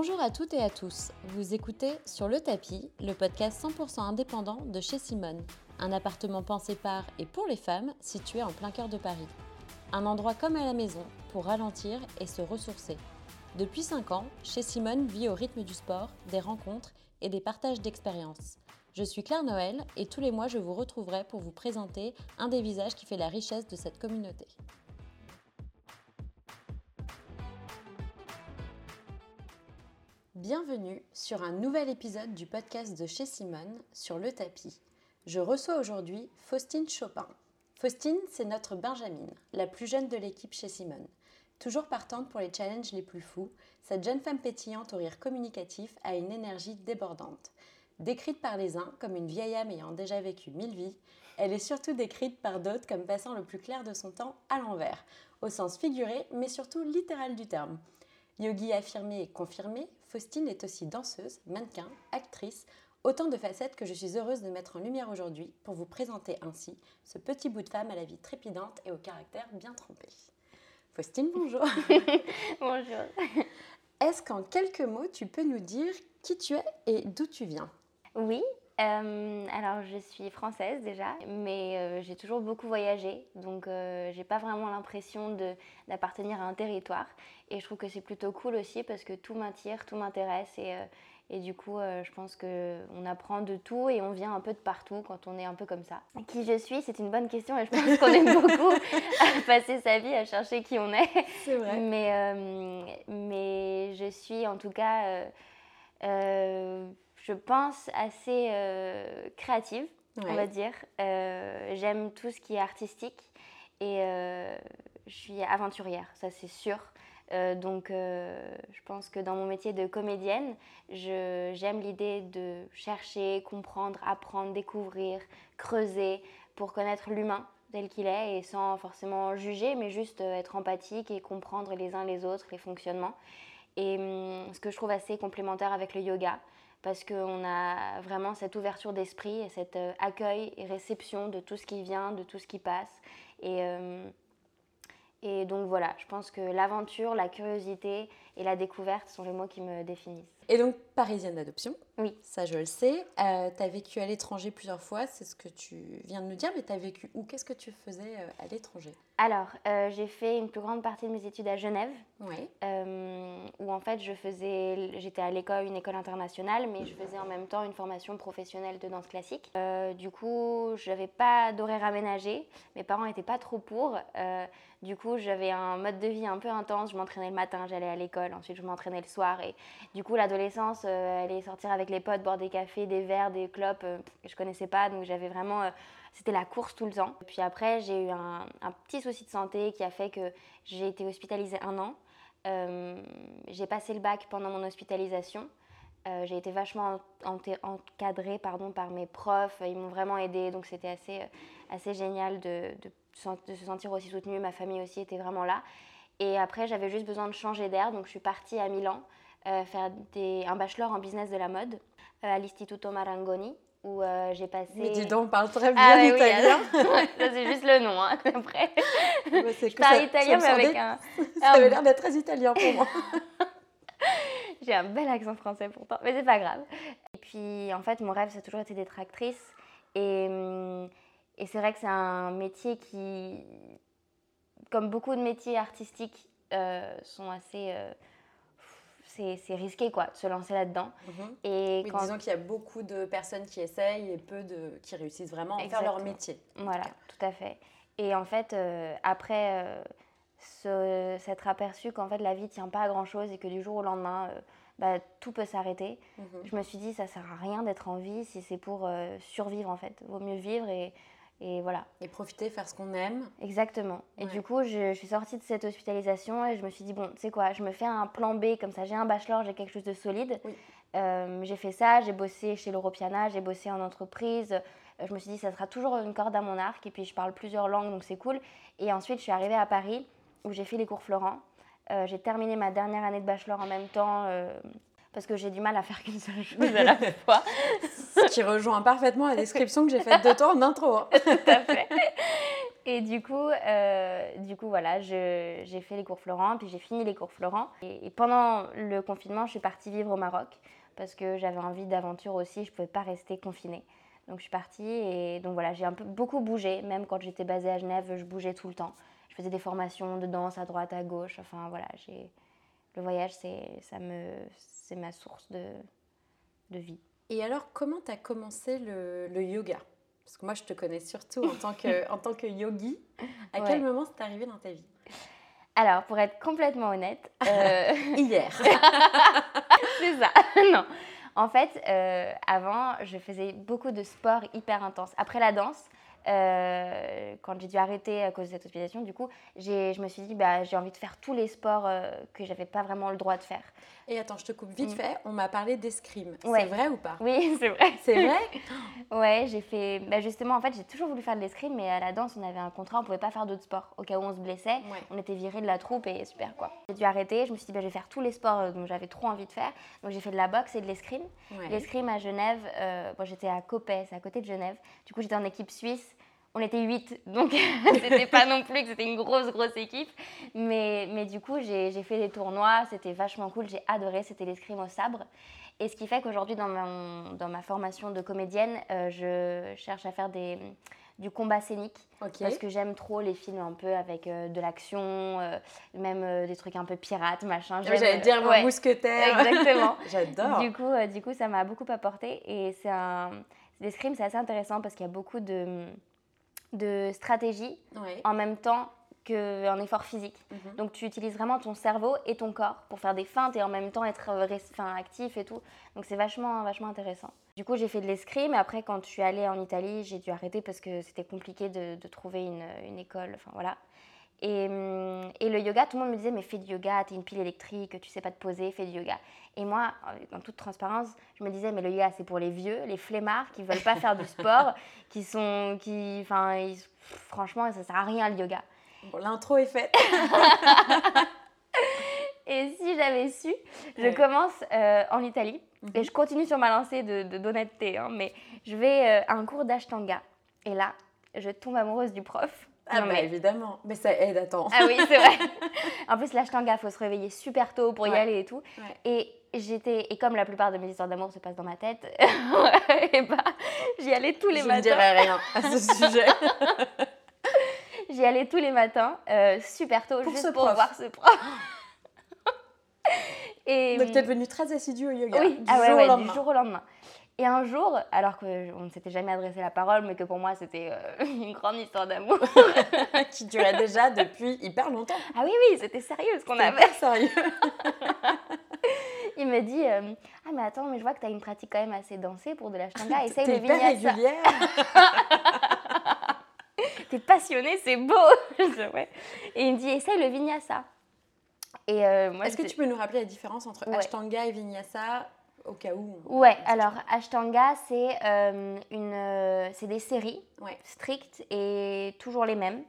Bonjour à toutes et à tous. Vous écoutez Sur le tapis, le podcast 100% indépendant de chez Simone, un appartement pensé par et pour les femmes situé en plein cœur de Paris. Un endroit comme à la maison pour ralentir et se ressourcer. Depuis 5 ans, chez Simone vit au rythme du sport, des rencontres et des partages d'expériences. Je suis Claire Noël et tous les mois je vous retrouverai pour vous présenter un des visages qui fait la richesse de cette communauté. Bienvenue sur un nouvel épisode du podcast de chez Simone sur le tapis. Je reçois aujourd'hui Faustine Chopin. Faustine, c'est notre Benjamine, la plus jeune de l'équipe chez Simone. Toujours partante pour les challenges les plus fous, cette jeune femme pétillante au rire communicatif a une énergie débordante. Décrite par les uns comme une vieille âme ayant déjà vécu mille vies, elle est surtout décrite par d'autres comme passant le plus clair de son temps à l'envers, au sens figuré mais surtout littéral du terme. Yogi affirmé et confirmé, Faustine est aussi danseuse, mannequin, actrice, autant de facettes que je suis heureuse de mettre en lumière aujourd'hui pour vous présenter ainsi ce petit bout de femme à la vie trépidante et au caractère bien trempé. Faustine, bonjour. bonjour. Est-ce qu'en quelques mots, tu peux nous dire qui tu es et d'où tu viens? Oui, euh, alors je suis française déjà, mais euh, j'ai toujours beaucoup voyagé, donc euh, j'ai pas vraiment l'impression d'appartenir à un territoire. Et je trouve que c'est plutôt cool aussi parce que tout m'attire, tout m'intéresse et, et, du coup je pense qu'on apprend de tout et on vient un peu de partout quand on est un peu comme ça. Qui je suis, c'est une bonne question et je pense qu'on aime beaucoup passer sa vie à chercher qui on est. C'est vrai. Mais, mais je suis en tout cas je pense, assez euh, créative, on va dire. Euh, j'aime tout ce qui est artistique et euh, je suis aventurière, ça c'est sûr. donc je pense que dans mon métier de comédienne, j'aime l'idée de chercher, comprendre, apprendre, découvrir, creuser pour connaître l'humain tel qu'il est et sans forcément juger, mais juste être empathique et comprendre les uns les autres, les fonctionnements. Et hum, ce que je trouve assez complémentaire avec le yoga, parce qu'on a vraiment cette ouverture d'esprit et cet euh, accueil et réception de tout ce qui vient, de tout ce qui passe. Et, euh, et donc voilà, je pense que l'aventure, la curiosité et la découverte sont les mots qui me définissent. Et donc, parisienne d'adoption. Oui. Ça, je le sais. Euh, tu as vécu à l'étranger plusieurs fois, c'est ce que tu viens de nous dire, mais tu as vécu où? Qu'est-ce que tu faisais euh, à l'étranger? Alors, euh, j'ai fait une plus grande partie de mes études à Genève, oui. où en fait, je faisais, j'étais à l'école, une école internationale, mais je faisais en même temps une formation professionnelle de danse classique. du coup, je n'avais pas d'horaire aménagé. Mes parents n'étaient pas trop pour. du coup, j'avais un mode de vie un peu intense. Je m'entraînais le matin, j'allais à l'école, ensuite je m'entraînais le soir. Et du coup, l'adolescence euh, aller sortir avec les potes, boire des cafés, des verres, des clopes, euh, je connaissais pas, donc j'avais vraiment, euh, c'était la course tout le temps. Puis après, j'ai eu un, petit souci de santé qui a fait que j'ai été hospitalisée un an. j'ai passé le bac pendant mon hospitalisation. j'ai été vachement encadrée pardon, par mes profs, ils m'ont vraiment aidée, donc c'était assez, assez génial de, de, se sentir aussi soutenue. Ma famille aussi était vraiment là. Et après, j'avais juste besoin de changer d'air, donc je suis partie à Milan. Euh, faire des, un bachelor en business de la mode euh, à l'Istituto Marangoni où euh, j'ai passé. Mais dis donc, on parle très ah bien italien. ça, c'est juste le nom, hein, après. je parle italien, mais avec un. Ça avait l'air d'être très italien pour moi. j'ai un bel accent français pourtant, mais c'est pas grave. Et puis, en fait, mon rêve, ça a toujours été d'être actrice. Et, hum, et c'est vrai que c'est un métier qui, comme beaucoup de métiers artistiques, sont assez c'est risqué quoi, de se lancer là-dedans. Mhm. Et Disons qu'il y a beaucoup de personnes qui essayent et peu de qui réussissent vraiment à faire leur métier. Voilà, tout à fait. Et en fait, euh, après euh, s'être aperçu qu'en fait la vie tient pas à grand chose et que du jour au lendemain, euh, bah, tout peut s'arrêter, mhm. je me suis dit ça sert à rien d'être en vie si c'est pour survivre en fait. Vaut mieux vivre et et voilà. Et profiter, faire ce qu'on aime. Exactement. Et du coup, je, suis sortie de cette hospitalisation et je me suis dit, bon, tu sais quoi, je me fais un plan B, comme ça j'ai un bachelor, j'ai quelque chose de solide. Euh, j'ai fait ça, j'ai bossé chez l'Europiana, j'ai bossé en entreprise. Euh, je me suis dit, ça sera toujours une corde à mon arc. Et puis, je parle plusieurs langues, donc c'est cool. Et ensuite, je suis arrivée à Paris, où j'ai fait les cours Florent. Euh, j'ai terminé ma dernière année de bachelor en même temps parce que j'ai du mal à faire qu'une seule chose à la fois. Ce qui rejoint parfaitement la description que j'ai faite de toi en intro. Hein. Tout à fait. Et du coup, euh, du coup voilà, j'ai fait les cours Florent, puis j'ai fini les cours Florent. Et, pendant le confinement, je suis partie vivre au Maroc parce que j'avais envie d'aventure aussi, je ne pouvais pas rester confinée. Donc je suis partie et donc voilà, j'ai un peu beaucoup bougé, même quand j'étais basée à Genève, je bougeais tout le temps. Je faisais des formations de danse à droite, à gauche, enfin voilà, j'ai le voyage, c'est ma source de, de vie. Et alors, comment tu as commencé le, le yoga? Parce que moi, je te connais surtout en tant que, en tant que yogi. À quel moment c'est arrivé dans ta vie? Alors, pour être complètement honnête... Euh, Hier. c'est ça. non. En fait, euh, avant, je faisais beaucoup de sport hyper intense. Après la danse, euh, quand j'ai dû arrêter à cause de cette hospitalisation, du coup, je me suis dit, bah, j'ai envie de faire tous les sports euh, que j'avais pas vraiment le droit de faire. Et attends, je te coupe vite mm. fait, on m'a parlé d'escrime. C'est vrai ou pas? Oui, c'est vrai. C'est vrai? Ouais, j'ai fait. Bah, justement, en fait, j'ai toujours voulu faire de l'escrime, mais à la danse, on avait un contrat, on pouvait pas faire d'autres sports. Au cas où on se blessait, on était viré de la troupe et super quoi. J'ai dû arrêter, je me suis dit, bah, je vais faire tous les sports euh, dont j'avais trop envie de faire. Donc j'ai fait de la boxe et de l'escrime. L'escrime à Genève, moi j'étais à Copet, c'est à côté de Genève. Du coup, j'étais en équipe suisse on était 8, donc c'était pas non plus que c'était une grosse, grosse équipe. Mais, mais du coup, j'ai fait des tournois, c'était vachement cool, j'ai adoré, c'était l'escrime au sabre. Et ce qui fait qu'aujourd'hui, dans, dans ma formation de comédienne, euh, je cherche à faire des, du combat scénique. Parce que j'aime trop les films un peu avec euh, de l'action, euh, même des trucs un peu pirates, machin. J'allais dire ouais. mousquetaire. Exactement. J'adore. Du coup, du coup, ça m'a beaucoup apporté. Et c'est un. L'escrime, c'est assez intéressant parce qu'il y a beaucoup de de stratégie en même temps qu'un effort physique. Mhm. Donc tu utilises vraiment ton cerveau et ton corps pour faire des feintes et en même temps être euh, actif et tout. Donc c'est vachement, vachement intéressant. Du coup j'ai fait de l'escrime et après quand je suis allée en Italie j'ai dû arrêter parce que c'était compliqué de, trouver une, une, école. Enfin voilà. Hum, et, le yoga, tout le monde me disait, mais fais du yoga, t'es une pile électrique, tu sais pas te poser, fais du yoga. Et moi, en toute transparence, je me disais, mais le yoga, c'est pour les vieux, les flemmards qui veulent pas faire du sport, qui sont. Qui, enfin, franchement, ça sert à rien le yoga. Bon, l'intro est faite. et si j'avais su, je commence euh, en Italie mhm. et je continue sur ma lancée de d'honnêteté, hein, mais je vais euh, à un cours d'ashtanga. Et là, je tombe amoureuse du prof. Ah bah évidemment, mais ça aide, attends. Ah oui, c'est vrai. en plus, l'ashtanga, il faut se réveiller super tôt pour y aller et tout. Et j'étais, et comme la plupart de mes histoires d'amour se passent dans ma tête, et bah, j'y allais tous les matins. Je ne dirais rien à ce sujet. j'y allais tous les matins, euh, super tôt, juste pour voir ce prof. et, Donc tu es devenue très assidue au yoga oui. du, ah jour, ouais, au lendemain. du jour au lendemain. Et un jour, alors qu'on ne s'était jamais adressé la parole, mais que pour moi c'était euh, une grande histoire d'amour. qui durait déjà depuis hyper longtemps. Ah oui, oui, c'était sérieux ce qu'on avait. sérieux. Il me dit euh, Ah, mais attends, mais je vois que tu as une pratique quand même assez dansée pour de l'ashtanga. Essaye le vinyasa. régulière. T'es passionnée, c'est beau. ouais. Et il me dit Essaye le vinyasa. Euh, Est-ce que tu peux nous rappeler la différence entre Ashtanga et Vinyasa? Au cas où. Ouais, alors Ashtanga, c'est euh, une, euh, c'est des séries strictes et toujours les mêmes.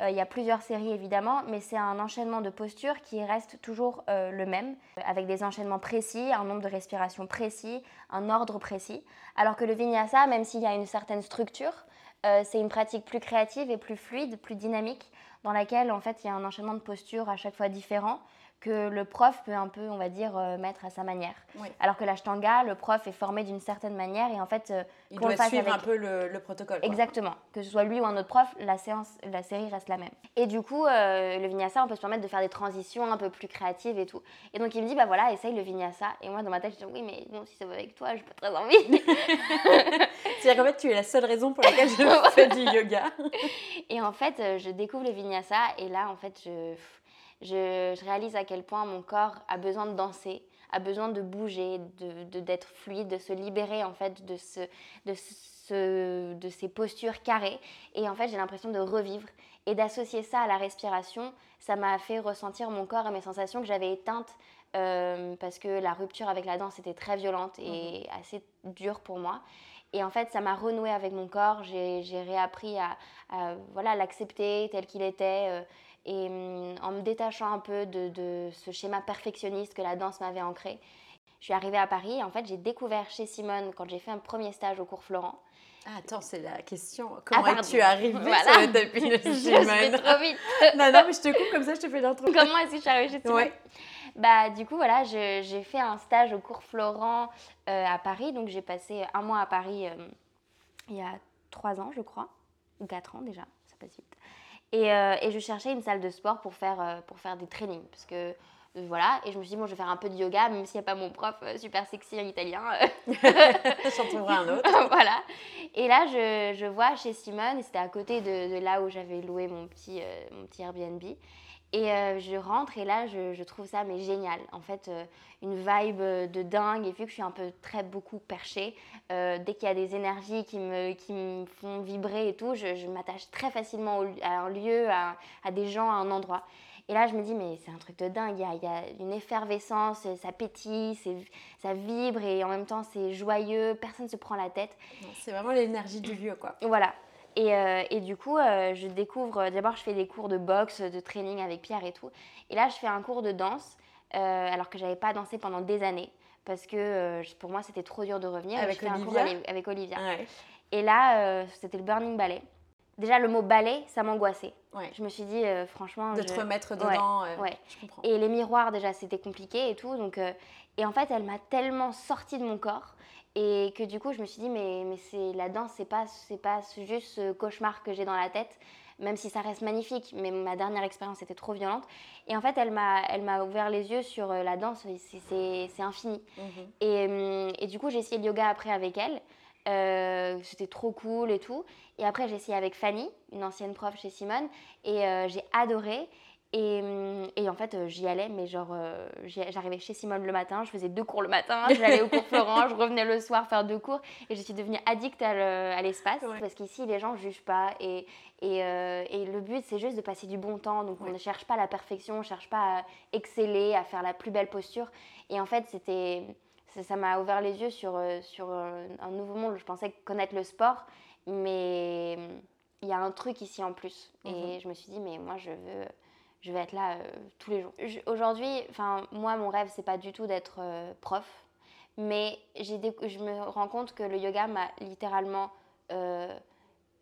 Euh, il y a plusieurs séries évidemment, mais c'est un enchaînement de postures qui reste toujours le même, avec des enchaînements précis, un nombre de respirations précis, un ordre précis. Alors que le vinyasa, même s'il y a une certaine structure, c'est une pratique plus créative et plus fluide, plus dynamique, dans laquelle en fait il y a un enchaînement de postures à chaque fois différent que le prof peut un peu, on va dire, euh, mettre à sa manière. Alors que l'ashtanga, le prof est formé d'une certaine manière et en fait, euh, il doit suivre un peu le, protocole. Exactement. Que ce soit lui ou un autre prof, la séance, la série reste la même. Et du coup, euh, le vinyasa, on peut se permettre de faire des transitions un peu plus créatives et tout. Et donc il me dit, bah voilà, essaye le vinyasa. Et moi, dans ma tête, je dis, oui, mais bon, si ça va avec toi, j'ai pas très envie. C'est-à-dire qu'en fait, tu es la seule raison pour laquelle je fais du yoga. et en fait, je découvre le vinyasa et là, en fait, je je, réalise à quel point mon corps a besoin de danser, a besoin de bouger, de, d'être fluide, de se libérer en fait de, ce, de, ce, de ces postures carrées. Et en fait, j'ai l'impression de revivre. Et d'associer ça à la respiration, ça m'a fait ressentir mon corps et mes sensations que j'avais éteintes euh, parce que la rupture avec la danse était très violente et mhm. assez dure pour moi. Et en fait, ça m'a renoué avec mon corps. J'ai, réappris à, voilà, l'accepter tel qu'il était. Euh, et hum, en me détachant un peu de, ce schéma perfectionniste que la danse m'avait ancré, je suis arrivée à Paris. En fait, j'ai découvert chez Simone, quand j'ai fait un premier stage au cours Florent, Ah, attends, c'est la question. Comment pardon. es-tu arrivée Voilà. sur le Je Simone vais trop vite. Non, non, mais je te coupe comme ça, je te fais l'intro. Comment est-ce que je suis arrivée chez Simone Ouais. Bah, du coup, voilà, je- j'ai fait un stage au cours Florent euh, à Paris. Donc, j'ai passé un mois à Paris euh, il y a trois ans, je crois, ou quatre ans déjà, ça passe vite. Et, euh, et je cherchais une salle de sport pour faire, euh, pour faire des trainings. Parce que, euh, voilà, et je me suis dit, bon, je vais faire un peu de yoga, même s'il n'y a pas mon prof super sexy en italien. J'en trouverai un autre. voilà. Et là, je, je vois chez Simone, et c'était à côté de, de là où j'avais loué mon petit, euh, mon petit Airbnb. Et euh, je rentre et là, je, je trouve ça mais génial. En fait, euh, une vibe euh, de dingue. Et vu que je suis un peu très beaucoup perchée, euh, dès qu'il y a des énergies qui me, qui me font vibrer et tout, je, je m'attache très facilement au- à un lieu, à, à des gens, à un endroit. Et là, je me dis, mais c'est un truc de dingue. Il y a, il y a une effervescence, ça pétille, ça vibre et en même temps, c'est joyeux. Personne ne se prend la tête. C'est vraiment l'énergie du lieu, quoi. Voilà. Et, euh, et du coup, euh, je découvre. euh, D'abord, je fais des cours de boxe, de training avec Pierre et tout. Et là, je fais un cours de danse, euh, alors que j'avais pas dansé pendant des années. Parce que pour moi, c'était trop dur de revenir. Avec je fais un cours Olivia avec, Olivia. Ouais. Et là, c'était le Burning Ballet. Déjà, le mot ballet, ça m'angoissait. ouais. Je me suis dit, franchement. De je- te remettre dedans, ouais. je comprends. et les miroirs, déjà, c'était compliqué et tout. Donc, et en fait, elle m'a tellement sorti de mon corps. Et que du coup, je me suis dit, mais, mais c'est la danse, c'est pas, c'est pas juste ce cauchemar que j'ai dans la tête, même si ça reste magnifique. Mais ma dernière expérience était trop violente. Et en fait, elle m'a, elle m'a ouvert les yeux sur euh, la danse. c'est, infini. Mhm. Et, hum, et du coup, j'ai essayé le yoga après avec elle. Euh, c'était trop cool et tout. Et après, j'ai essayé avec Fanny, une ancienne prof chez Simone. Et euh, j'ai adoré. Et, hum, et en fait, euh, j'y allais, mais genre, euh, j'arrivais chez Simone le matin, je faisais deux cours le matin, j'allais au cours Florent, je revenais le soir faire deux cours. Et je suis devenue addict à le- à l'espace. Ouais. Parce qu'ici, les gens ne jugent pas. Et, et, euh, et le but, c'est juste de passer du bon temps. Donc, on ne cherche pas la perfection, on ne cherche pas à exceller, à faire la plus belle posture. Et en fait, c'était ça- m'a ouvert les yeux sur, sur un nouveau monde. Je pensais connaître le sport, mais hum, il y a un truc ici en plus. Et Mhm. je me suis dit, mais moi, je veux, je vais être là euh, tous les jours. Aujourd'hui, enfin, moi, mon rêve, c'est pas du tout d'être euh, prof, mais je me rends compte que le yoga m'a littéralement euh,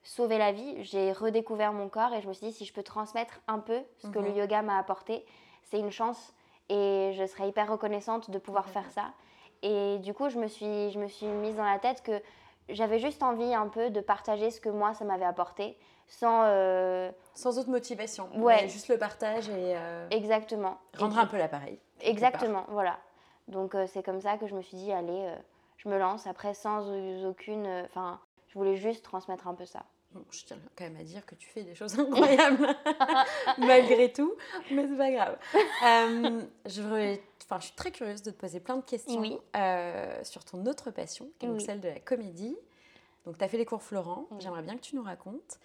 sauvé la vie. J'ai redécouvert mon corps et je me suis dit, si je peux transmettre un peu ce que le Mhm. yoga m'a apporté, c'est une chance et je serais hyper reconnaissante de pouvoir faire ça. Et du coup, je me suis, je me suis mise dans la tête que j'avais juste envie un peu de partager ce que moi, ça m'avait apporté, sans... euh, Sans autre motivation. Ouais. juste le partage et euh, exactement. rendre Et un peu l'appareil. Exactement, voilà. Donc euh, c'est comme ça que je me suis dit, allez, je me lance. Après, sans aucune... Enfin, je voulais juste transmettre un peu ça. Bon, je tiens quand même à dire que tu fais des choses incroyables malgré tout, mais c'est pas grave. Je, enfin, je suis très curieuse de te poser plein de questions Oui. sur ton autre passion, qui est donc celle de la comédie. Donc, tu as fait les cours Florent, Oui. j'aimerais bien que tu nous racontes.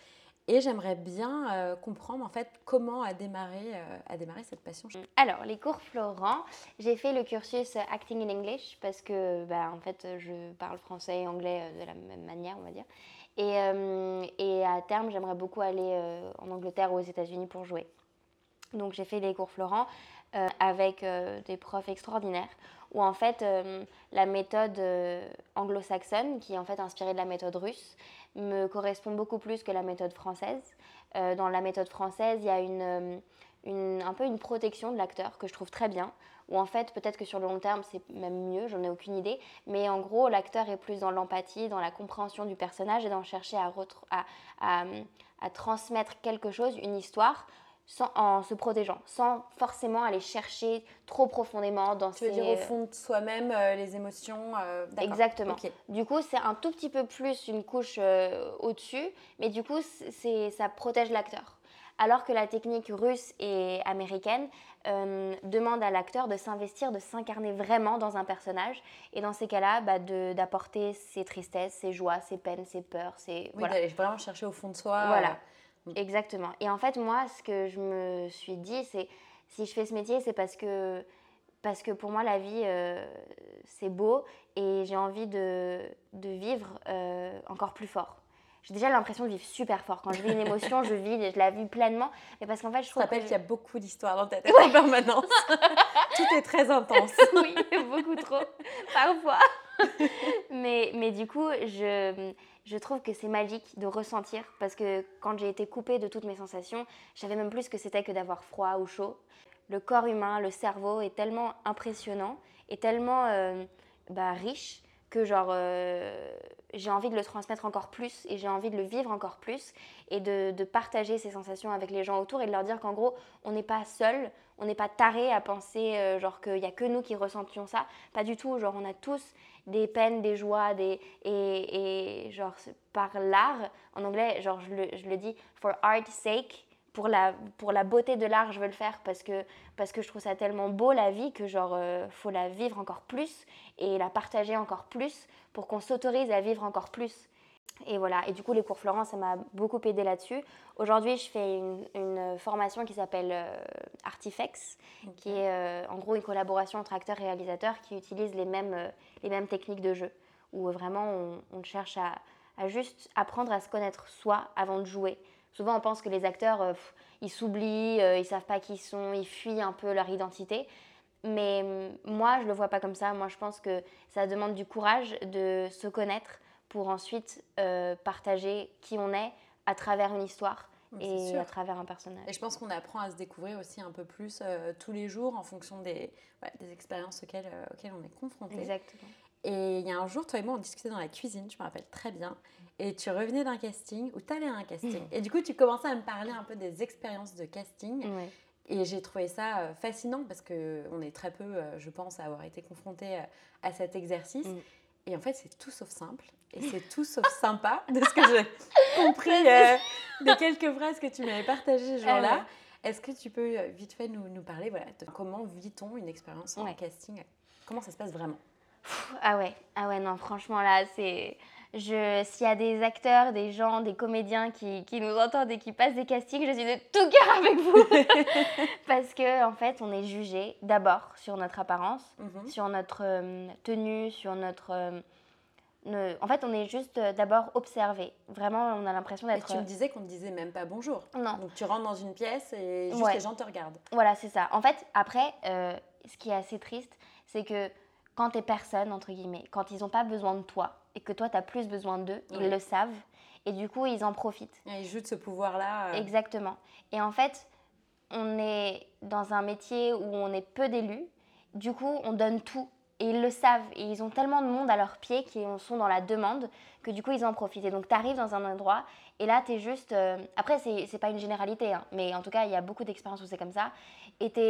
Et j'aimerais bien euh, comprendre en fait comment a démarré, euh, a démarré cette passion. Alors, les cours Florent, j'ai fait le cursus euh, Acting in English parce que, bah, en fait, je parle français et anglais euh, de la même manière, on va dire. Et, euh, et à terme, j'aimerais beaucoup aller euh, en Angleterre ou aux États-Unis pour jouer. Donc, j'ai fait les cours Florent euh, avec euh, des profs extraordinaires où, en fait, euh, la méthode euh, anglo-saxonne, qui est en fait inspirée de la méthode russe, me correspond beaucoup plus que la méthode française. Euh, dans la méthode française, il y a euh, une- un peu une protection de l'acteur que je trouve très bien. Ou en fait, peut-être que sur le long terme, c'est même mieux, j'en ai aucune idée. Mais en gros, l'acteur est plus dans l'empathie, dans la compréhension du personnage et dans chercher à, à, à transmettre quelque chose, une histoire, sans, en se protégeant, sans forcément aller chercher trop profondément dans Tu veux ses- dire au fond de soi-même euh, les émotions euh. Exactement. Du coup, c'est un tout petit peu plus une couche euh, au-dessus, mais du coup, c'est, ça protège l'acteur. Alors que la technique russe et américaine euh, demande à l'acteur de s'investir, de s'incarner vraiment dans un personnage, et dans ces cas-là, bah, d'apporter ses tristesses, ses joies, ses peines, ses peurs, ses... Oui, voilà. d'aller vraiment chercher au fond de soi. Voilà. Euh, Exactement. Et en fait, moi, ce que je me suis dit, c'est si je fais ce métier, c'est parce que, parce que pour moi, la vie, euh, c'est beau et j'ai envie de, de vivre euh, encore plus fort. J'ai déjà l'impression de vivre super fort. Quand je vis une émotion, je vis, je la vis pleinement. Mais parce qu'en fait, je Je te trouve rappelle que qu'il y a beaucoup d'histoires dans ta tête en permanence. Tout est très intense. oui, beaucoup trop, parfois. mais, mais du coup, je, je trouve que c'est magique de ressentir parce que quand j'ai été coupée de toutes mes sensations, je savais même plus ce que c'était que d'avoir froid ou chaud. Le corps humain, le cerveau est tellement impressionnant et tellement euh, bah, riche que genre euh, j'ai envie de le transmettre encore plus et j'ai envie de le vivre encore plus et de, partager ces sensations avec les gens autour et de leur dire qu'en gros on n'est pas seul, on n'est pas taré à penser euh, genre qu'il n'y a que nous qui ressentions ça, pas du tout, genre on a tous des peines, des joies, des, et, et genre par l'art, en anglais genre je le, je le dis for art's sake, pour la, pour la beauté de l'art, je veux le faire parce que, parce que je trouve ça tellement beau la vie que genre euh, faut la vivre encore plus et la partager encore plus pour qu'on s'autorise à vivre encore plus. Et voilà, et du coup les cours Florence, ça m'a beaucoup aidé là-dessus. Aujourd'hui, je fais une, une formation qui s'appelle euh, Artifex, qui est euh, en gros une collaboration entre acteurs et réalisateurs qui utilisent les mêmes, euh, les mêmes techniques de jeu, où vraiment on, on cherche à, à juste apprendre à se connaître soi avant de jouer. Souvent, on pense que les acteurs, euh, pff, ils s'oublient, euh, ils savent pas qui ils sont, ils fuient un peu leur identité. Mais hum, moi, je le vois pas comme ça. Moi, je pense que ça demande du courage de se connaître pour ensuite euh, partager qui on est à travers une histoire et à travers un personnage. Et je pense qu'on apprend à se découvrir aussi un peu plus euh, tous les jours en fonction des, ouais, des expériences auxquelles, euh, auxquelles on est confronté. Exactement. Et il y a un jour, toi et moi, on discutait dans la cuisine, je me rappelle très bien, et tu revenais d'un casting ou tu allais à un casting. Et du coup, tu commençais à me parler un peu des expériences de casting. Ouais. Et j'ai trouvé ça fascinant parce qu'on est très peu, je pense, à avoir été confronté à cet exercice. Mm. Et en fait, c'est tout sauf simple et c'est tout sauf sympa de ce que j'ai compris euh, des quelques phrases que tu m'avais partagées ce jour-là. Ah Est-ce que tu peux euh, vite fait nous, nous parler voilà, de comment vit-on une expérience en Ouais. casting? Comment ça se passe vraiment? Ah ouais, ah ouais, non, franchement, là, c'est. Je, s'il y a des acteurs, des gens, des comédiens qui, qui nous entendent et qui passent des castings, je suis de tout cœur avec vous. Parce que, en fait, on est jugé d'abord sur notre apparence, Mhm. sur notre euh, tenue, sur notre. euh, ne- En fait, on est juste euh, d'abord observé. Vraiment, on a l'impression Et d'être. tu me disais qu'on ne disait même pas bonjour. Non. Donc tu rentres dans une pièce et juste Ouais. les gens te regardent. Voilà, c'est ça. En fait, après, euh, ce qui est assez triste, c'est que quand t'es personne, entre guillemets, quand ils n'ont pas besoin de toi et que toi, tu as plus besoin d'eux, ils le savent. Et du coup, ils en profitent. Et ils jouent de ce pouvoir-là. euh, Exactement. Et en fait, on est dans un métier où on est peu d'élus. Du coup, on donne tout. Et ils le savent. Et ils ont tellement de monde à leurs pieds qui sont dans la demande que du coup, ils en profitent. Et donc, tu arrives dans un endroit et là, tu es juste. euh, Après, c'est pas une généralité, hein, mais en tout cas, il y a beaucoup d'expériences où c'est comme ça. Et tu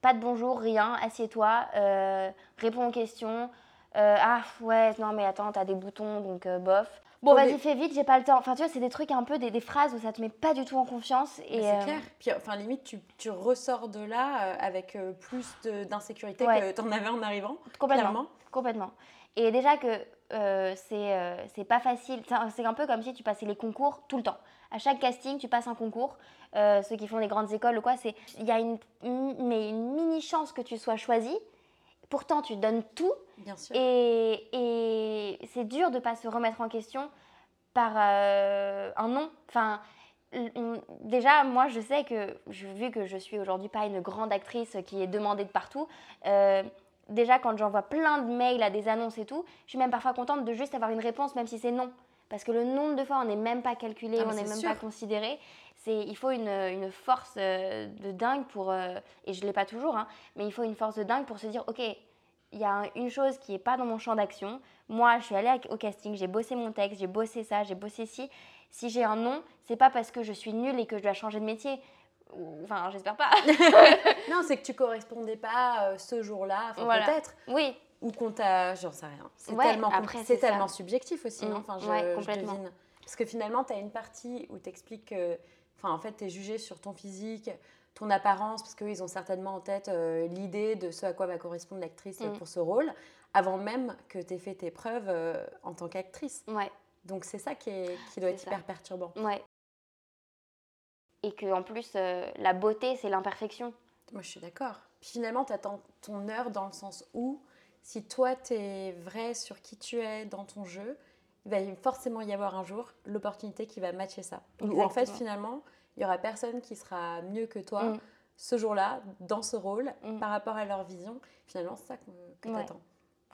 pas de bonjour, rien, assieds-toi, euh, réponds aux questions. Euh, ah ouais, non mais attends, t'as des boutons, donc bof. Bon, vas-y, fais vite, j'ai pas le temps. Enfin, tu vois, c'est des trucs un peu, des, des phrases où ça te met pas du tout en confiance. Et, c'est euh, clair. Puis, enfin, limite, tu, tu ressors de là euh, avec euh, plus de- d'insécurité Ouais. que tu en avais en arrivant. Complètement. Clairement. Complètement. Et déjà que euh, c'est euh, c'est pas facile. C'est un- peu comme si tu passais les concours tout le temps. À chaque casting, tu passes un concours. Euh, ceux qui font des grandes écoles ou quoi, c'est il y a une, mais une mini chance que tu sois choisi. Pourtant, tu donnes tout Bien sûr. et, et c'est dur de pas se remettre en question par euh, un nom. Enfin, on- déjà, moi, je sais que, je- vu que je suis aujourd'hui pas une grande actrice qui est demandée de partout, euh, déjà quand j'envoie plein de mails à des annonces et tout, je suis même parfois contente de juste avoir une réponse, même si c'est non. Parce que le nombre de fois, on n'est même pas calculé, Ah, on n'est même sûr. pas considéré. C'est, il faut une, une force euh, de dingue pour, euh, et je ne l'ai pas toujours, hein, mais il faut une force de dingue pour se dire, ok, il y a un- une chose qui n'est pas dans mon champ d'action. Moi, je suis allée au casting, j'ai bossé mon texte, j'ai bossé ça, j'ai bossé ci. Si j'ai un nom, c'est pas parce que je suis nulle et que je dois changer de métier. Enfin, j'espère pas. Non, c'est que tu correspondais pas euh, ce jour-là, enfin, Voilà. peut-être. oui, Ou qu'on t'a. J'en sais rien. C'est Ouais, tellement, c'est tellement subjectif aussi. Hein. Enfin, je, ouais, je complètement. devine. Parce que finalement, tu as une partie où tu expliques que. Enfin, en fait, tu es jugé sur ton physique, ton apparence, parce qu'ils ont certainement en tête euh, l'idée de ce à quoi va correspondre l'actrice Mm. pour ce rôle, avant même que tu aies fait tes preuves euh, en tant qu'actrice. ouais, Donc, c'est ça qui, est, qui doit C'est être ça. hyper perturbant. ouais. Et que en plus, euh, la beauté, c'est l'imperfection. Moi, je suis d'accord. Puis finalement, tu attends ton heure dans le sens où, si toi, tu es vrai sur qui tu es dans ton jeu, il va forcément y avoir un jour l'opportunité qui va matcher ça. Où en fait, finalement, il y aura personne qui sera mieux que toi Mm. ce jour-là, dans ce rôle, Mm. par rapport à leur vision. Finalement, c'est ça que, que Ouais. t'attends.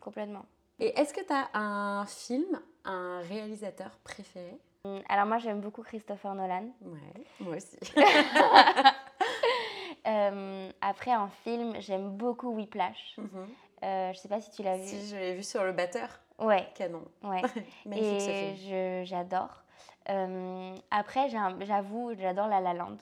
Complètement. Et est-ce que tu as un film Un réalisateur préféré? Hum, Alors moi j'aime beaucoup Christopher Nolan. Ouais, moi aussi. Euh, après un film, j'aime beaucoup Whiplash. Mhm. Euh, je sais pas si tu l'as vu. Si je l'ai vu sur le batteur, Ouais, canon. ouais. Et j'adore. Euh, après, j'avoue, j'adore La La Land.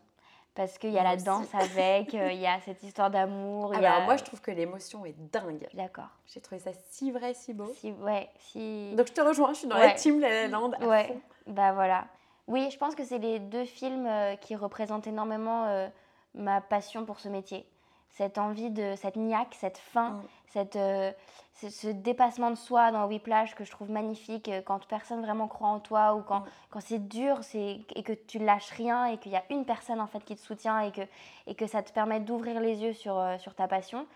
Parce qu'il y a Moi la aussi. danse avec, euh, il y a cette histoire d'amour. Ah bah a- moi je trouve que l'émotion est dingue. D'accord. J'ai trouvé ça si vrai, si beau. Si, ouais, si... Donc je te rejoins, je suis dans la Ouais. team La La Land à Ouais, fond. bah voilà. Oui, je pense que c'est les deux films euh, qui représentent énormément euh, ma passion pour ce métier. Cette envie de, cette niaque, cette faim, Mm. cette, euh, ce, ce dépassement de soi dans Whiplash que je trouve magnifique euh, quand personne vraiment croit en toi ou quand, Mm. quand c'est dur c'est, et que tu lâches rien et qu'il y a une personne en fait qui te soutient et que, et que ça te permet d'ouvrir les yeux sur, euh, sur ta passion.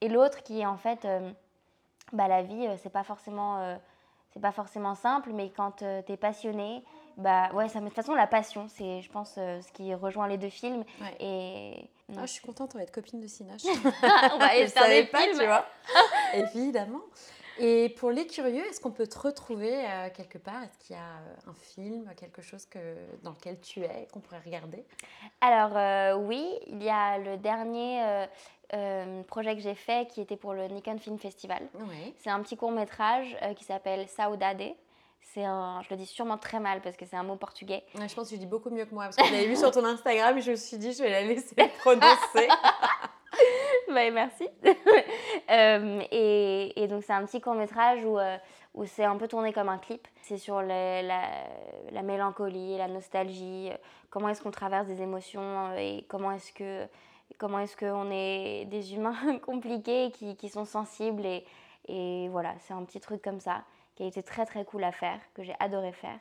Et l'autre qui est en fait, euh, bah, la vie, euh, c'est pas forcément... euh, c'est pas forcément simple, mais quand tu es passionné, bah ouais, ça, de toute façon, la passion, c'est, je pense, euh, ce qui rejoint les deux films. Ouais. Et Ah, je suis contente, on va être copine de Cinoche. on va aller faire des pas, films. tu vois. Évidemment. Et pour les curieux, est-ce qu'on peut te retrouver euh, quelque part? Est-ce qu'il y a euh, un film, quelque chose que, dans lequel tu es, qu'on pourrait regarder? Alors euh, oui, il y a le dernier euh, projet que j'ai fait qui était pour le Nikon Film Festival. Oui. C'est un petit court métrage qui s'appelle Saudade. C'est un, je le dis sûrement très mal parce que c'est un mot portugais. je pense que tu dis beaucoup mieux que moi, parce que je l'avais vu sur ton Instagram et je me suis dit, je vais la laisser prononcer. Bah, merci. Euh, et, et donc c'est un petit court métrage où, euh, où c'est un peu tourné comme un clip. C'est sur le- la, la mélancolie, la nostalgie, euh, comment est-ce qu'on traverse des émotions et comment est-ce que comment est-ce qu'on est des humains compliqués qui, qui sont sensibles et, et voilà, c'est un petit truc comme ça qui a été très très cool à faire, que j'ai adoré faire.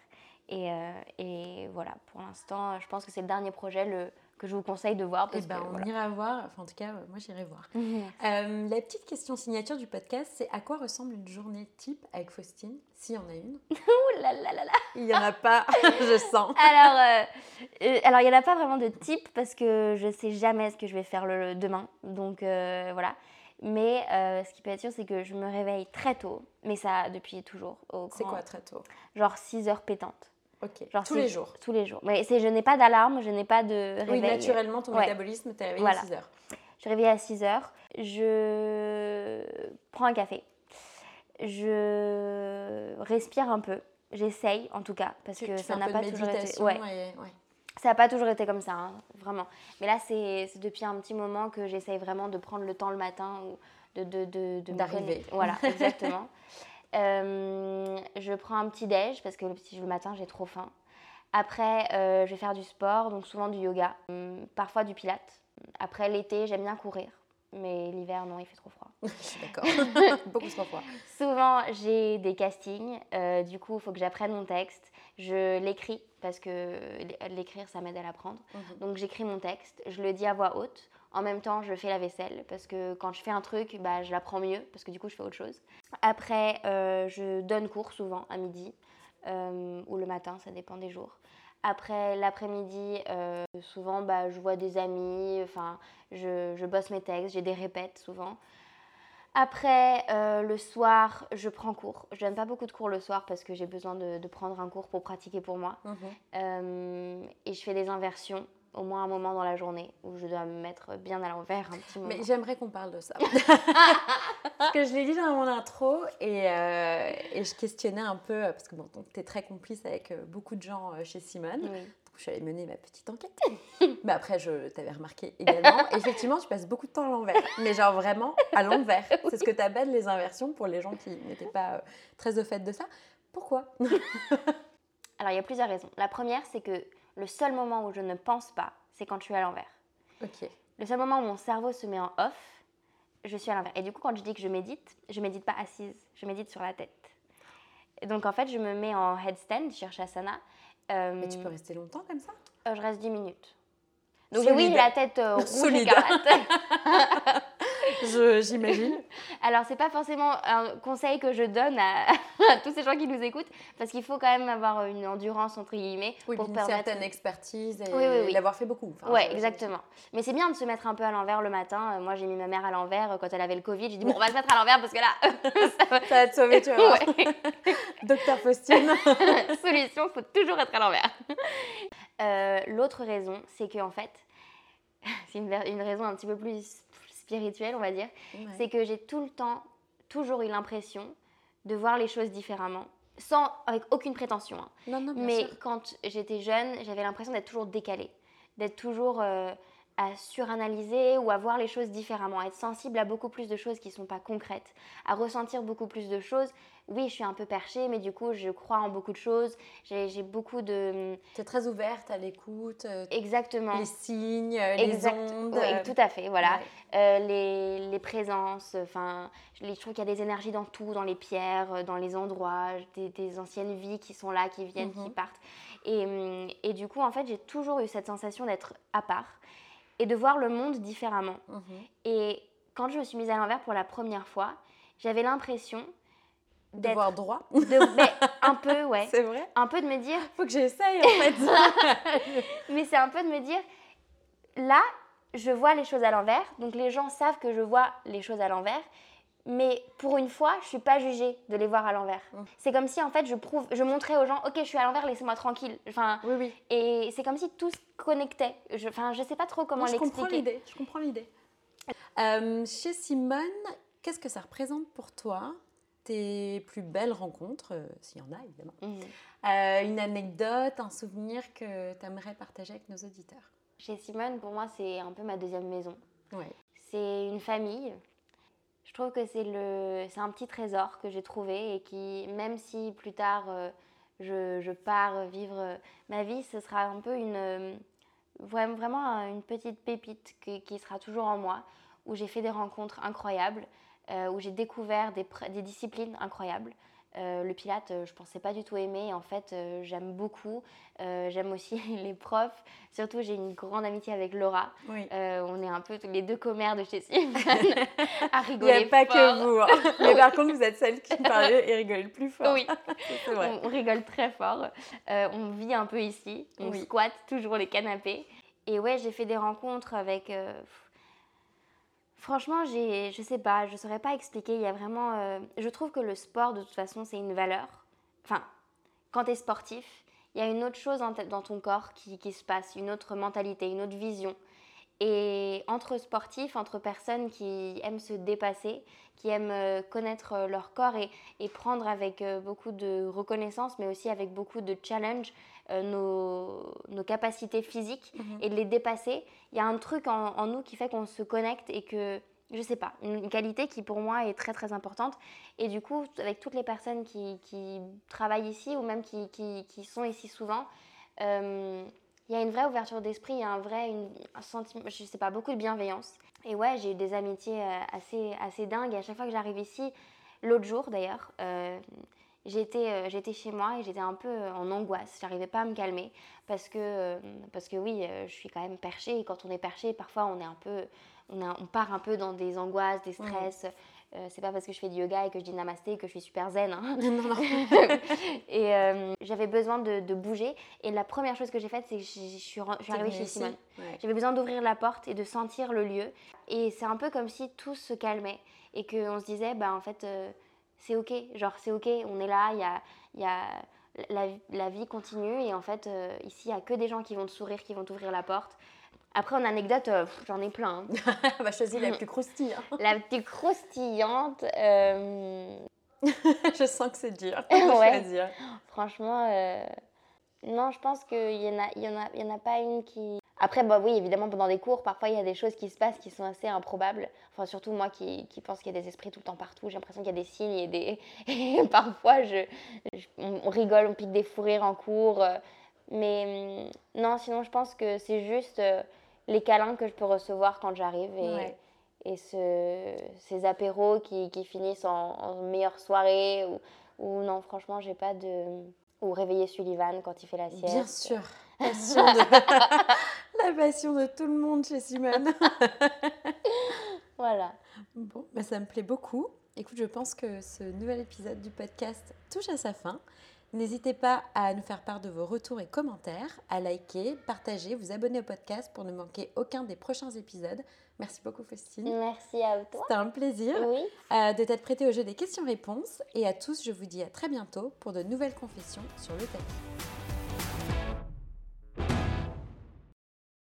Et, euh, et voilà, pour l'instant, je pense que c'est le dernier projet le, que je vous conseille de voir. Parce ben, que, on voilà. ira voir. Enfin, en tout cas, moi, j'irai voir. Euh, la petite question signature du podcast, c'est à quoi ressemble une journée type avec Faustine S'il y en a une? Ouh là là là là. Il n'y en a pas, je sens. Alors, euh, alors il n'y en a pas vraiment de type parce que je sais jamais ce que je vais faire le, le demain. Donc voilà. Mais euh, ce qui peut être sûr, c'est que je me réveille très tôt. Mais ça, depuis toujours. C'est quoi très tôt? Genre 6 heures pétantes. Ok. Genre Tous les jours. Tous les jours. Mais je n'ai pas d'alarme, je n'ai pas de réveil. Oui, naturellement, ton Ouais. métabolisme, t'es réveillé Voilà. à 6 heures. Je suis réveillée à 6 heures. Je prends un café. Je respire un peu. J'essaye en tout cas, parce Tu, que tu ça n'a pas de toujours été. Ouais. et- ouais. Ça n'a pas toujours été comme ça, hein, vraiment. Mais là, c'est depuis un petit moment que j'essaye vraiment de prendre le temps le matin ou de, de, de, de D'arriver. connecter. Voilà, exactement. Euh, je prends un petit déj parce que le, petit, le matin, j'ai trop faim. Après, euh, je vais faire du sport, donc souvent du yoga, Hum, parfois du pilates. Après, l'été, j'aime bien courir. Mais l'hiver, non, il fait trop froid. D'accord. Beaucoup trop froid. Souvent, j'ai des castings. euh, du coup, il faut que j'apprenne mon texte. Je l'écris parce que l'é- l'écrire, ça m'aide à l'apprendre. Mhm. Donc, j'écris mon texte. Je le dis à voix haute. En même temps, je fais la vaisselle parce que quand je fais un truc, bah, je l'apprends mieux parce que du coup, je fais autre chose. Après, euh, je donne cours souvent à midi euh, ou le matin, ça dépend des jours. Après l'après-midi, euh, souvent bah, je vois des amis, enfin je, je bosse mes textes, j'ai des répètes souvent. Après euh, le soir, je prends cours. Je donne pas beaucoup de cours le soir parce que j'ai besoin de, de prendre un cours pour pratiquer pour moi. Mhm. Euh, et je fais des inversions, au moins un moment dans la journée où je dois me mettre bien à l'envers un petit moment. Mais j'aimerais qu'on parle de ça. parce que je l'ai dit dans mon intro et, euh, et je questionnais un peu, parce que bon, tu es très complice avec beaucoup de gens chez Simone. Oui. Donc, je suis allée mener ma petite enquête. Mais après, je t'avais remarqué également. Effectivement, tu passes beaucoup de temps à l'envers. Mais genre vraiment à l'envers. C'est ce que tu appelles les inversions pour les gens qui n'étaient pas euh, très au fait de ça. Pourquoi? Alors il y a plusieurs raisons. La première, c'est que le seul moment où je ne pense pas, c'est quand je suis à l'envers. Ok. Le seul moment où mon cerveau se met en off, je suis à l'envers. Et du coup, quand je dis que je médite, je médite pas assise, je médite sur la tête. Et donc en fait, je me mets en headstand, Shirshasana. Euh, Mais tu peux rester longtemps comme ça? euh, je reste 10 minutes. Donc Solide. oui, la tête euh, rouge Solide. écarlate. J'imagine. Alors, c'est pas forcément un conseil que je donne à, tous ces gens qui nous écoutent, parce qu'il faut quand même avoir une endurance, entre guillemets, oui, pour une permettre... certaine expertise et Oui, oui, oui. l'avoir fait beaucoup. Enfin, ouais, exactement. Mais c'est bien de se mettre un peu à l'envers le matin. Euh, moi, j'ai mis ma mère à l'envers euh, quand elle avait le Covid. J'ai dit, bon, on va se mettre à l'envers parce que là, ça, va... ça va te sauver, tu vois. Docteur Faustine. Solution, il faut toujours être à l'envers. Euh, l'autre raison, c'est que en fait, c'est une, une, raison un petit peu plus spirituelle, on va dire, c'est que j'ai tout le temps, toujours eu l'impression de voir les choses différemment, sans, avec aucune prétention. Hein. Non, non, bien Mais sûr. quand j'étais jeune, j'avais l'impression d'être toujours décalée, d'être toujours euh, à suranalyser ou à voir les choses différemment, à être sensible à beaucoup plus de choses qui ne sont pas concrètes, à ressentir beaucoup plus de choses. Oui, je suis un peu perchée, mais du coup, je crois en beaucoup de choses. J'ai beaucoup de... Tu es très ouverte à l'écoute. euh, Exactement. Les signes, euh, Exact. les ondes. Oui, euh, tout à fait, voilà. ouais. Euh, les, les présences, enfin, je, trouve qu'il y a des énergies dans tout, dans les pierres, dans les endroits, des, des anciennes vies qui sont là, qui viennent, qui Mhm. partent. Et, hum, et du coup, en fait, j'ai toujours eu cette sensation d'être à part et de voir le monde différemment. Mhm. Et quand je me suis mise à l'envers pour la première fois, j'avais l'impression De voir droit. de- mais un peu, ouais. C'est vrai. Un peu de me dire, Faut que j'essaye en fait. Mais c'est un peu de me dire, là, je vois les choses à l'envers, donc les gens savent que je vois les choses à l'envers, mais pour une fois, je suis pas jugée de les voir à l'envers. Mm. C'est comme si en fait, je prouve, je montrais aux gens, ok, je suis à l'envers, laissez-moi tranquille. Enfin, oui, oui. et c'est comme si tout se connectait. Je, enfin, je sais pas trop comment Moi, je comprends l'expliquer. l'idée. Je comprends l'idée. Euh, chez Simone, qu'est-ce que ça représente pour toi tes plus belles rencontres, euh, s'il y en a évidemment? Mhm. Euh, Une anecdote, un souvenir que tu aimerais partager avec nos auditeurs? Chez Simone, pour moi, c'est un peu ma deuxième maison. Ouais. C'est une famille. Je trouve que c'est le, c'est un petit trésor que j'ai trouvé et qui, même si plus tard euh, je, pars vivre euh, ma vie, ce sera un peu une, euh, vraiment, une petite pépite qui, qui sera toujours en moi, où j'ai fait des rencontres incroyables, où j'ai découvert des disciplines incroyables. Euh, le pilate, euh, je pensais pas du tout aimer. En fait, euh, j'aime beaucoup. J'aime aussi les profs. Surtout, j'ai une grande amitié avec Laura. Oui. On est un peu tous les deux commères de chez Simone à Il n'y rigoler a pas fort. que vous. hein. Mais par contre, vous êtes celle qui parlait et rigolait le plus fort. Oui, vrai. on, on rigole très fort. On vit un peu ici. On Oui. squatte toujours les canapés. Et ouais, j'ai fait des rencontres avec. Franchement, j'ai, je sais pas, je saurais pas expliquer. Il y a vraiment. euh, Je trouve que le sport, de toute façon, c'est une valeur. Enfin, quand tu es sportif, il y a une autre chose dans, ton corps qui, qui se passe, une autre mentalité, une autre vision. Et entre sportifs, entre personnes qui aiment se dépasser, qui aiment euh, connaître euh, leur corps et, et prendre avec beaucoup de reconnaissance, mais aussi avec beaucoup de challenge nos, nos capacités physiques Mhm. et de les dépasser, il y a un truc en, en nous qui fait qu'on se connecte et que, je sais pas, une, qualité qui pour moi est très très importante. Et du coup, avec toutes les personnes qui, qui travaillent ici ou même qui, qui, qui sont ici souvent, euh, il y a une vraie ouverture d'esprit, il y a un vrai une- un sentiment, je sais pas, beaucoup de bienveillance. Et ouais, j'ai eu des amitiés euh, assez, assez dingues. Et à chaque fois que j'arrive ici, l'autre jour d'ailleurs, euh, j'étais euh, j'étais chez moi et j'étais un peu euh, en angoisse. J'arrivais pas à me calmer parce que, euh, parce que oui, je suis quand même perchée. Et quand on est perché, parfois on est un peu, on, un- on part un peu dans des angoisses, des stress. Euh, c'est pas parce que je fais du yoga et que je dis namasté que je suis super zen. hein. Non, non. et euh, j'avais besoin de, de bouger. Et la première chose que j'ai faite, c'est que je je suis, je arrivée chez ici Simone. Ouais. J'avais besoin d'ouvrir la porte et de sentir le lieu. Et c'est un peu comme si tout se calmait et qu'on se disait, bah en fait, euh, c'est ok, genre c'est ok, on est là, il y a, y a la, la vie continue et en fait, euh, ici, il n'y a que des gens qui vont te sourire, qui vont t'ouvrir la porte. Après, en anecdote, euh, j'en ai plein. hein. On va choisir la plus croustille. hein. la plus croustillante, euh, Je sens que c'est dur de Ouais. choisir. Franchement, non, je pense qu'il y en a, il y en a, il y en a pas une qui. Après, bah oui, évidemment, pendant des cours, parfois il y a des choses qui se passent qui sont assez improbables. Enfin, surtout moi qui, qui pense qu'il y a des esprits tout le temps partout. J'ai l'impression qu'il y a des signes et des. Et parfois, je, je- on rigole, on pique des fous rires en cours. euh, Mais hum, non, sinon, je pense que c'est juste euh, les câlins que je peux recevoir quand j'arrive et, Ouais. et ce- ces apéros qui, qui finissent en, en meilleure soirée. Ou, ou non, franchement, j'ai pas de. Ou réveiller Sullivan quand il fait la sieste. Bien sûr. Passion de- la passion de tout le monde chez Simone. Voilà. Bon, bah, ça me plaît beaucoup. Écoute, je pense que ce nouvel épisode du podcast touche à sa fin. N'hésitez pas à nous faire part de vos retours et commentaires, à liker, partager, vous abonner au podcast pour ne manquer aucun des prochains épisodes. Merci beaucoup Faustine. Merci à toi. C'était un plaisir Oui. euh, de t'être prêté au jeu des questions-réponses. Et à tous, je vous dis à très bientôt pour de nouvelles confessions sur le tapis.